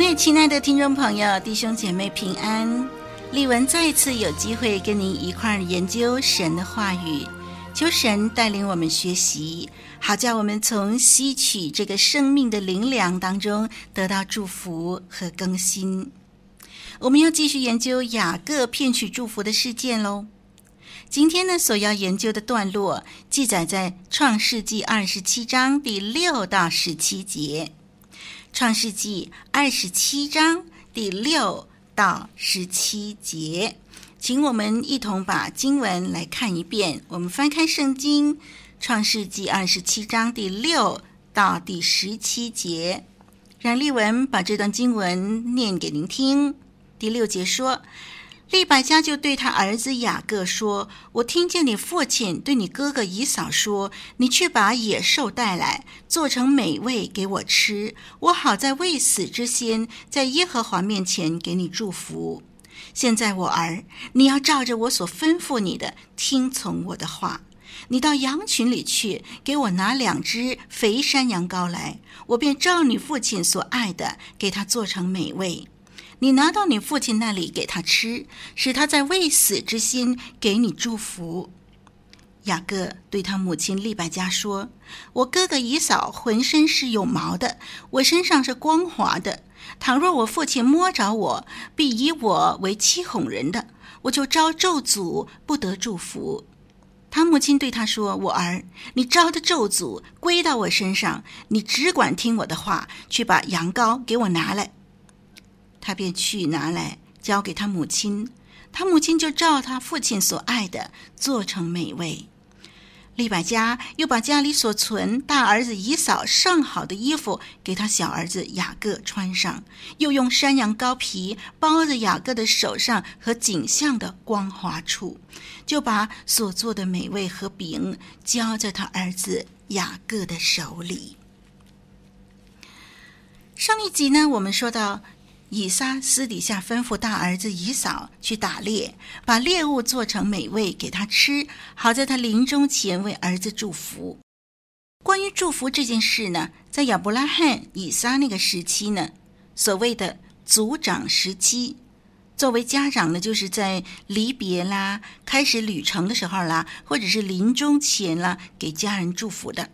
内，亲爱的听众朋友、弟兄姐妹平安！丽文再次有机会跟您一块儿研究神的话语，求神带领我们学习，好叫我们从吸取这个生命的灵粮当中得到祝福和更新。我们要继续研究雅各骗取祝福的事件喽。今天呢，所要研究的段落记载在创世纪二十七章第六到十七节。创世纪二十七章第六到十七节，请我们一同把经文来看一遍。我们翻开圣经，创世纪二十七章第六到第十七节，让丽文把这段经文念给您听。第六节说。利百加就对他儿子雅各说：“我听见你父亲对你哥哥以扫说，你去把野兽带来，做成美味给我吃，我好在未死之先，在耶和华面前给你祝福。现在我儿，你要照着我所吩咐你的，听从我的话。你到羊群里去，给我拿两只肥山羊羔来，我便照你父亲所爱的，给他做成美味。”你拿到你父亲那里给他吃，使他在未死之心给你祝福。雅各对他母亲利百加说：“我哥哥以扫浑身是有毛的，我身上是光滑的。倘若我父亲摸着我，必以我为欺哄人的，我就招咒诅，不得祝福。”他母亲对他说：“我儿，你招的咒诅归到我身上，你只管听我的话，去把羊羔给我拿来。”他便去拿来，交给他母亲，他母亲就照他父亲所爱的做成美味。利百加又把家里所存大儿子以扫上好的衣服给他小儿子雅各穿上，又用山羊羔皮包着雅各的手上和颈项的光滑处，就把所做的美味和饼交在他儿子雅各的手里。上一集呢，我们说到。以撒私底下吩咐大儿子以扫去打猎，把猎物做成美味给他吃，好在他临终前为儿子祝福。关于祝福这件事呢，在亚伯拉罕、以撒那个时期呢，所谓的族长时期，作为家长呢，就是在离别啦、开始旅程的时候啦，或者是临终前啦，给家人祝福的。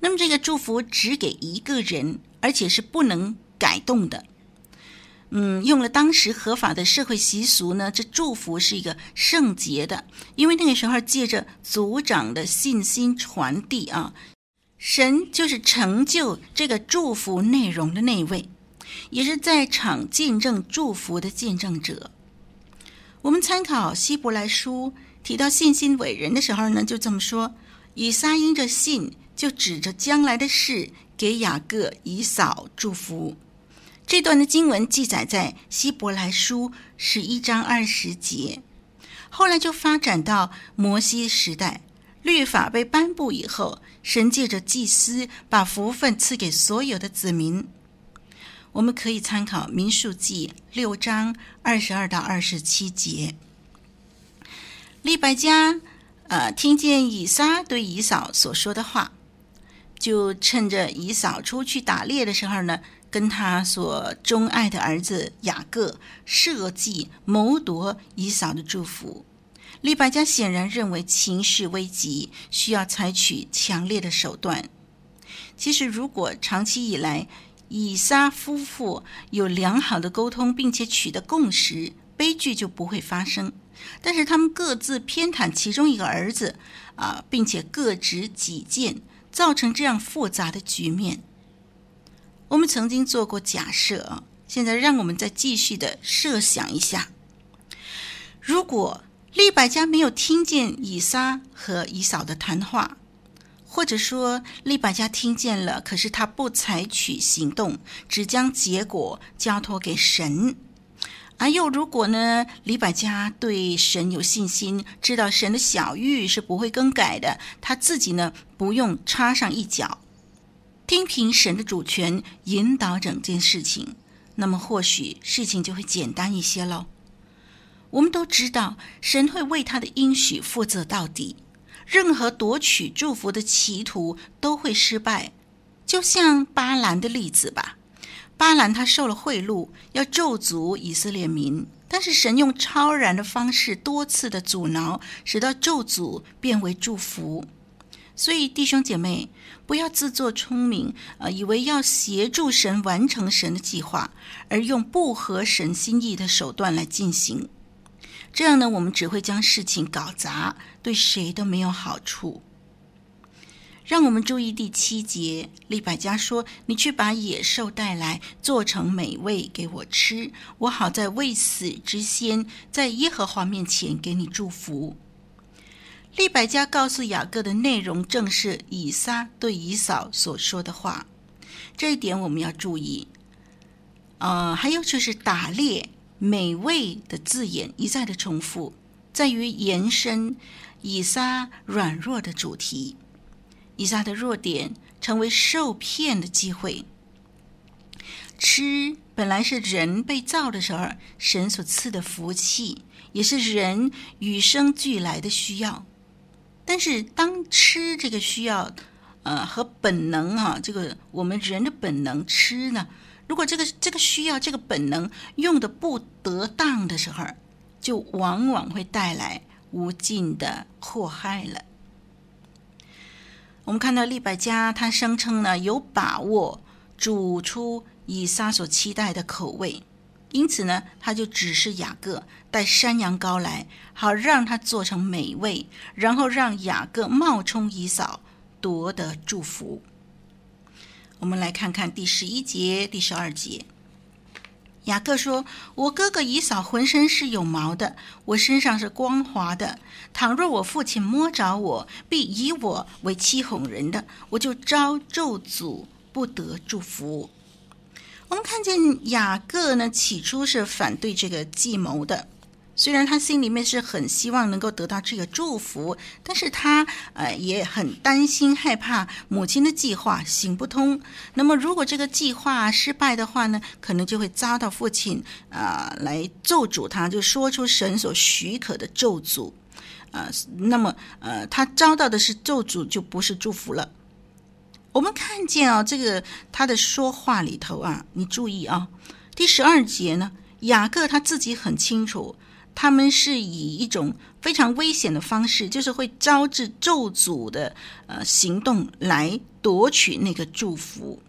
那么这个祝福只给一个人，而且是不能改动的。嗯，用了当时合法的社会习俗呢，这祝福是一个圣洁的，因为那个时候借着族长的信心传递啊，神就是成就这个祝福内容的那位，也是在场见证祝福的见证者。我们参考希伯来书提到信心伟人的时候呢，就这么说：以撒因着信，就指着将来的事给雅各、以扫祝福。这段的经文记载在希伯来书十一章二十节，后来就发展到摩西时代，律法被颁布以后，神借着祭司把福分赐给所有的子民。我们可以参考民数记六章二十二到二十七节。利百加，呃，听见以撒对以扫所说的话，就趁着以扫出去打猎的时候呢，跟他所钟爱的儿子雅各设计谋夺以扫的祝福，利百加显然认为情势危急，需要采取强烈的手段。其实，如果长期以来以撒夫妇有良好的沟通，并且取得共识，悲剧就不会发生。但是他们各自偏袒其中一个儿子啊，并且各执己见，造成这样复杂的局面。我们曾经做过假设啊，现在让我们再继续的设想一下：如果利百加没有听见以撒和以扫的谈话，或者说利百加听见了，可是他不采取行动，只将结果交托给神。而又如果呢，利百家对神有信心，知道神的小諭是不会更改的，他自己呢不用插上一脚，听凭神的主权引导整件事情，那么或许事情就会简单一些喽。我们都知道，神会为他的应许负责到底，任何夺取祝福的企图都会失败，就像巴兰的例子吧。巴兰他受了贿赂，要咒诅以色列民，但是神用超然的方式多次的阻挠，使到咒诅变为祝福。所以弟兄姐妹，不要自作聪明，呃，以为要协助神完成神的计划，而用不合神心意的手段来进行。这样呢，我们只会将事情搞砸，对谁都没有好处。让我们注意第七节，利百加说：“你去把野兽带来，做成美味给我吃，我好在未死之先，在耶和华面前给你祝福。”利百加告诉雅各的内容，正是以撒对以扫所说的话。这一点我们要注意。呃，还有就是打猎、美味的字眼一再的重复，在于延伸以撒软弱的主题。以撒的弱点成为受骗的机会。吃本来是人被造的时候神所赐的福气，也是人与生俱来的需要。但是当吃这个需要，呃，和本能啊，这个我们人的本能吃呢，如果这个这个需要这个本能用的不得当的时候，就往往会带来无尽的祸害了。我们看到利百加，他声称呢有把握煮出以撒所期待的口味，因此呢，他就指示雅各带山羊羔来，好让他做成美味，然后让雅各冒充以扫，夺得祝福。我们来看看第十一节、第十二节。雅各说：“我哥哥以扫浑身是有毛的，我身上是光滑的。倘若我父亲摸着我，必以我为欺哄人的，我就招咒诅，不得祝福。”我们看见雅各呢，起初是反对这个计谋的。虽然他心里面是很希望能够得到这个祝福，但是他呃也很担心害怕母亲的计划行不通。那么如果这个计划失败的话呢，可能就会遭到父亲啊、呃、来咒诅他，就说出神所许可的咒诅。呃，那么呃他遭到的是咒诅，就不是祝福了。我们看见啊、哦，这个他的说话里头啊，你注意啊，第十二节呢，雅各他自己很清楚。他们是以一种非常危险的方式，就是会招致咒诅的呃行动来夺取那个祝福。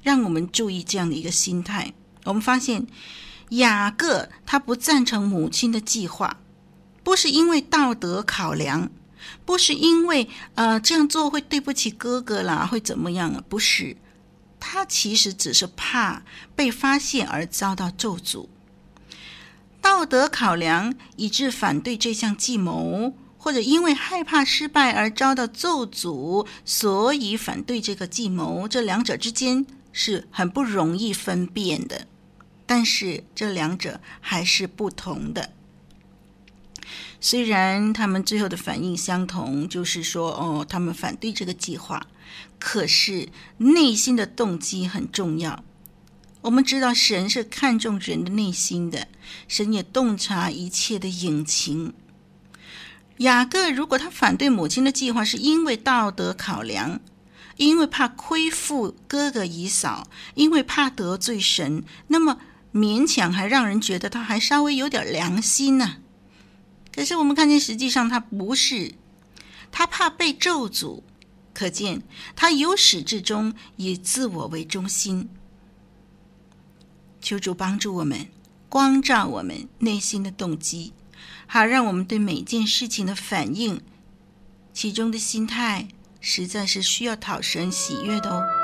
让我们注意这样的一个心态。我们发现雅各他不赞成母亲的计划，不是因为道德考量，不是因为呃这样做会对不起哥哥啦，会怎么样啊？不是，他其实只是怕被发现而遭到咒诅。道德考量以致反对这项计谋，或者因为害怕失败而遭到咒诅，所以反对这个计谋，这两者之间是很不容易分辨的。但是这两者还是不同的。虽然他们最后的反应相同，就是说，哦，他们反对这个计划，可是内心的动机很重要。我们知道神是看重人的内心的，神也洞察一切的隐情。雅各如果他反对母亲的计划，是因为道德考量，因为怕亏负哥哥姨嫂，因为怕得罪神，那么勉强还让人觉得他还稍微有点良心呢、可是我们看见，实际上他不是，他怕被咒诅，可见他由始至终以自我为中心。求主帮助我们，光照我们内心的动机，好让我们对每件事情的反应，其中的心态，实在是需要讨神喜悦的哦。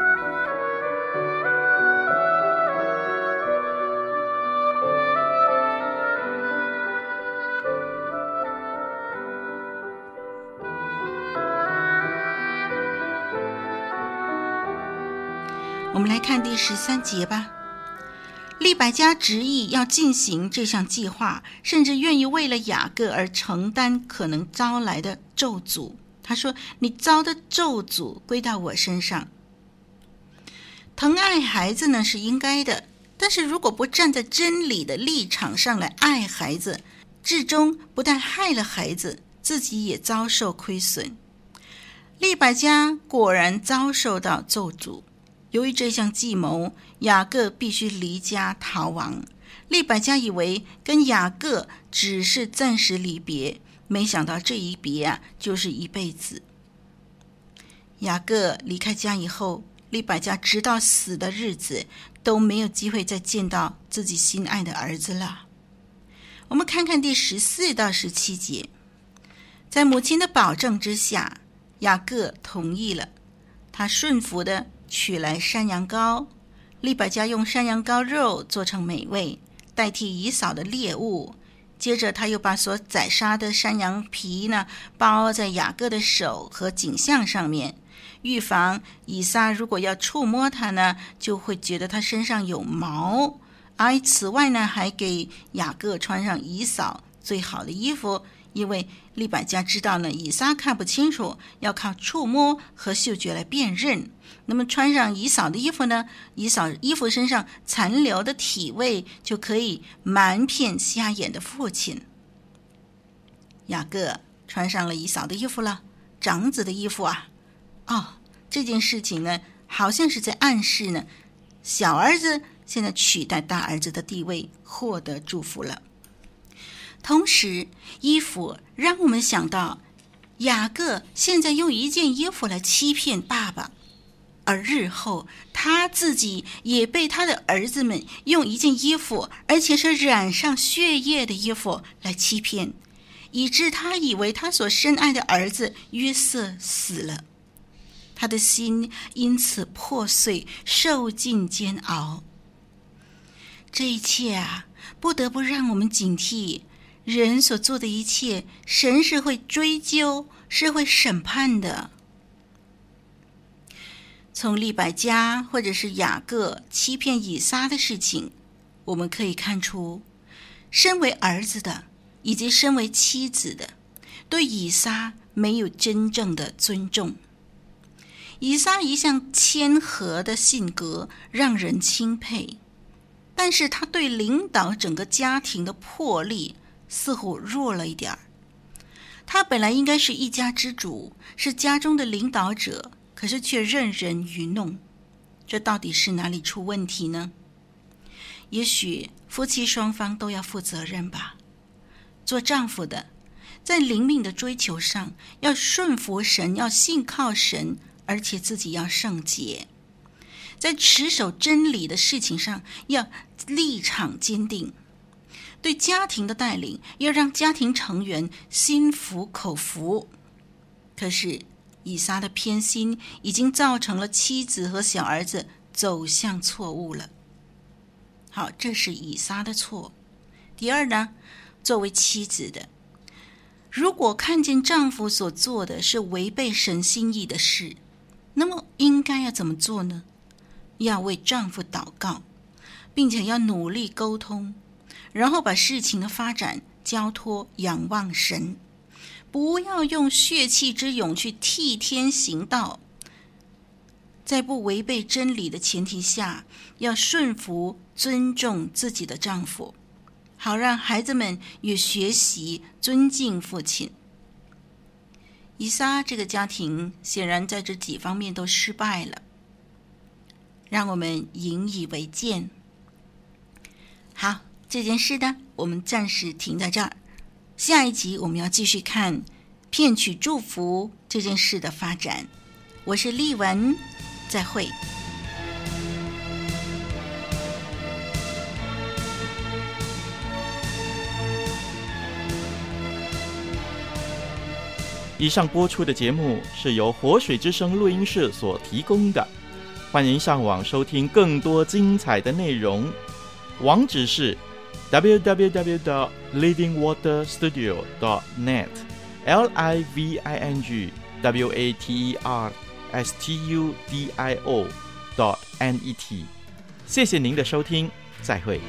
看第十三节吧。利百加执意要进行这项计划，甚至愿意为了雅各而承担可能招来的咒诅。他说：“你遭的咒诅归到我身上。疼爱孩子呢是应该的，但是如果不站在真理的立场上来爱孩子，至终不但害了孩子，自己也遭受亏损。利百加果然遭受到咒诅。”由于这项计谋，雅各必须离家逃亡。利百加以为跟雅各只是暂时离别，没想到这一别啊，就是一辈子。雅各离开家以后，利百加直到死的日子都没有机会再见到自己心爱的儿子了。我们看看第十四到十七节，在母亲的保证之下，雅各同意了，他顺服的。取来山羊羔，利百加用山羊羔肉做成美味，代替以扫的猎物。接着，他又把所宰杀的山羊皮呢，包在雅各的手和颈项上面，预防以撒如果要触摸它呢，就会觉得它身上有毛。而此外呢，还给雅各穿上以扫最好的衣服。因为利百加知道呢，以撒看不清楚，要靠触摸和嗅觉来辨认。那么穿上以扫的衣服呢，以扫衣服身上残留的体味就可以瞒骗瞎眼的父亲。雅各穿上了以扫的衣服了，长子的衣服啊。哦，这件事情呢，好像是在暗示呢，小儿子现在取代大儿子的地位，获得祝福了。同时，衣服让我们想到，雅各现在用一件衣服来欺骗爸爸，而日后他自己也被他的儿子们用一件衣服，而且是染上血液的衣服来欺骗，以致他以为他所深爱的儿子约瑟死了，他的心因此破碎，受尽煎熬。这一切啊，不得不让我们警惕。人所做的一切，神是会追究，是会审判的。从利百加或者是雅各欺骗以撒的事情，我们可以看出，身为儿子的以及身为妻子的，对以撒没有真正的尊重。以撒一向谦和的性格让人钦佩，但是他对领导整个家庭的魄力，似乎弱了一点儿。他本来应该是一家之主，是家中的领导者，可是却任人愚弄。这到底是哪里出问题呢？也许夫妻双方都要负责任吧。做丈夫的，在灵命的追求上要顺服神，要信靠神，而且自己要圣洁。在持守真理的事情上，要立场坚定。对家庭的带领，要让家庭成员心服口服。可是以撒的偏心已经造成了妻子和小儿子走向错误了。好，这是以撒的错。第二呢，作为妻子的，如果看见丈夫所做的是违背神心意的事，那么应该要怎么做呢？要为丈夫祷告，并且要努力沟通。然后把事情的发展交托仰望神，不要用血气之勇去替天行道，在不违背真理的前提下，要顺服尊重自己的丈夫，好让孩子们也学习尊敬父亲。以撒这个家庭显然在这几方面都失败了，让我们引以为鉴。好。这件事呢我们暂时停在这儿下一集我们要继续看骗取祝福这件事的发展。我是丽雯再会。以上播出的节目是由活水之声录音室所提供的欢迎上网收听更多精彩的内容。网址是 www.livingwaterstudio.net，l i v i n g w a t e r s t u d i o.net。谢谢您的收听，再会。